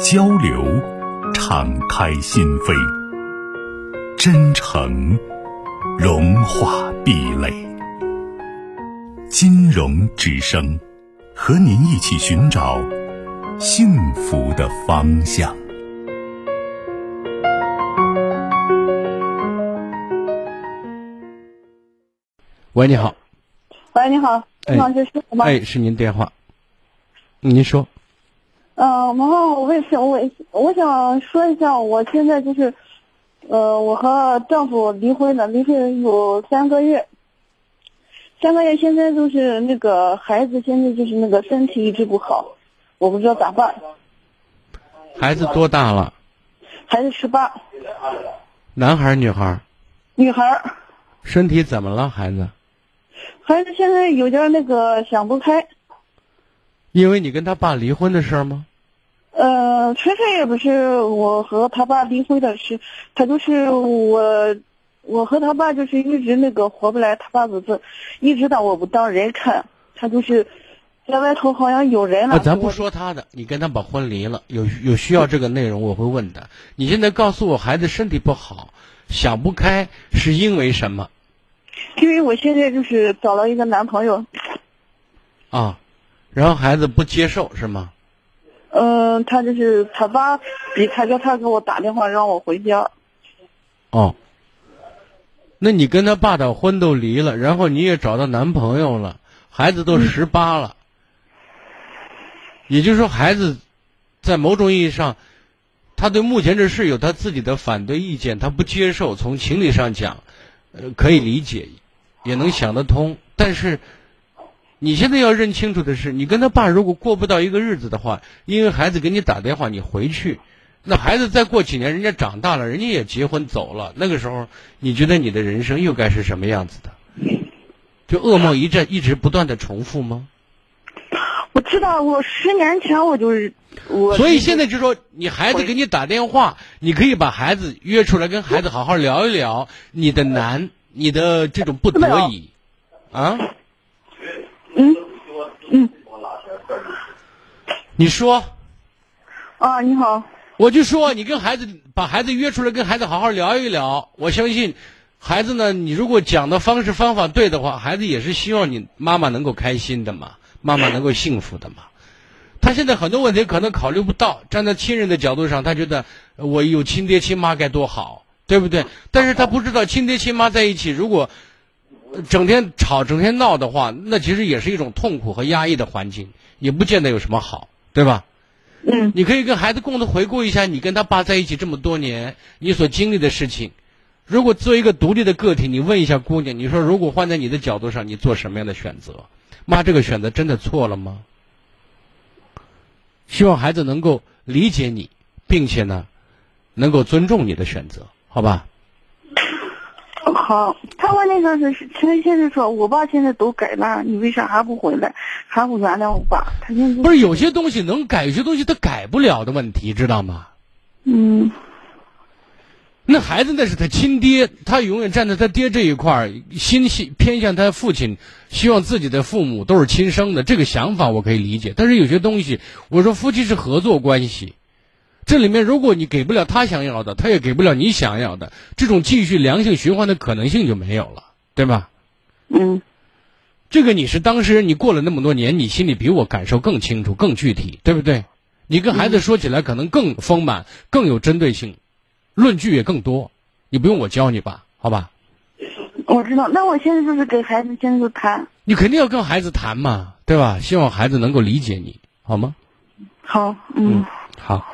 交流，敞开心扉；真诚，融化壁垒。金融之声，和您一起寻找幸福的方向。喂，你好。喂，你好，哎王老师是我吗？哎，是您电话。您说。嗯，然后我也是，我我想说一下，我现在就是，呃，我和丈夫离婚了，离婚有三个月，三个月现在就是那个孩子现在就是那个身体一直不好，我不知道咋办。孩子多大了？孩子十八，男孩儿女孩儿？女孩儿，身体怎么了？孩子？孩子现在有点那个想不开，因为你跟他爸离婚的事儿吗？呃，纯粹也不是我和他爸离婚的事，他就是我，我和他爸就是一直那个活不来，他爸就是一直当我不当人看，他就是在外头好像有人了。啊，咱不说他的，你跟他把婚离了，有有需要这个内容，我会问的。你现在告诉我，孩子身体不好，想不开，是因为什么因为我现在就是找了一个男朋友，啊？然后孩子不接受是吗？嗯、他就是他爸逼他叫他给我打电话让我回家，哦，那你跟他爸的婚都离了，然后你也找到男朋友了，孩子都十八了，也就是说，孩子在某种意义上，他对目前这事有他自己的反对意见，他不接受。从情理上讲，呃，可以理解，也能想得通。但是，你现在要认清楚的是，你跟他爸如果过不到一个日子的话，因为孩子给你打电话，你回去。那孩子再过几年，人家长大了，人家也结婚走了，那个时候，你觉得你的人生又该是什么样子的？就噩梦一阵一直不断的重复吗？我知道我十年前我就是我，所以现在就说，你孩子给你打电话，你可以把孩子约出来，跟孩子好好聊一聊你的难，你的这种不得已，啊，嗯嗯你说，啊你好。我就说，你跟孩子把孩子约出来，跟孩子好好聊一聊。我相信，孩子呢，你如果讲的方式方法对的话，孩子也是希望你妈妈能够开心的嘛，妈妈能够幸福的嘛。他现在很多问题可能考虑不到，站在亲人的角度上，他觉得呃我有亲爹亲妈该多好，对不对？但是他不知道亲爹亲妈在一起，如果呃整天吵、整天闹的话，那其实也是一种痛苦和压抑的环境，也不见得有什么好，对吧？嗯你可以跟孩子共同回顾一下你跟他爸在一起这么多年你所经历的事情。如果作为一个独立的个体，你问一下姑娘，你说如果换在你的角度上，你做什么样的选择？妈，这个选择真的错了吗？希望孩子能够理解你，并且呢，能够尊重你的选择，好吧？好，他问那个是是，他现在说我爸现在都改了，你为啥还不回来，还不原谅我爸？他现在不是有些东西能改，有些东西他改不了的问题，知道吗？嗯那孩子那是他亲爹，他永远站在他爹这一块儿，心系偏向他父亲，希望自己的父母都是亲生的，这个想法我可以理解。但是有些东西，我说夫妻是合作关系，这里面如果你给不了他想要的，他也给不了你想要的，这种继续良性循环的可能性就没有了，对吧？嗯这个你是当事人，你过了那么多年，你心里比我感受更清楚、更具体，对不对？你跟孩子说起来可能更丰满、更有针对性，论据也更多。你不用我教你吧？好吧？我知道。那我现在就是给孩子现在就谈。你肯定要跟孩子谈嘛，对吧？希望孩子能够理解你，好吗？好，嗯。好，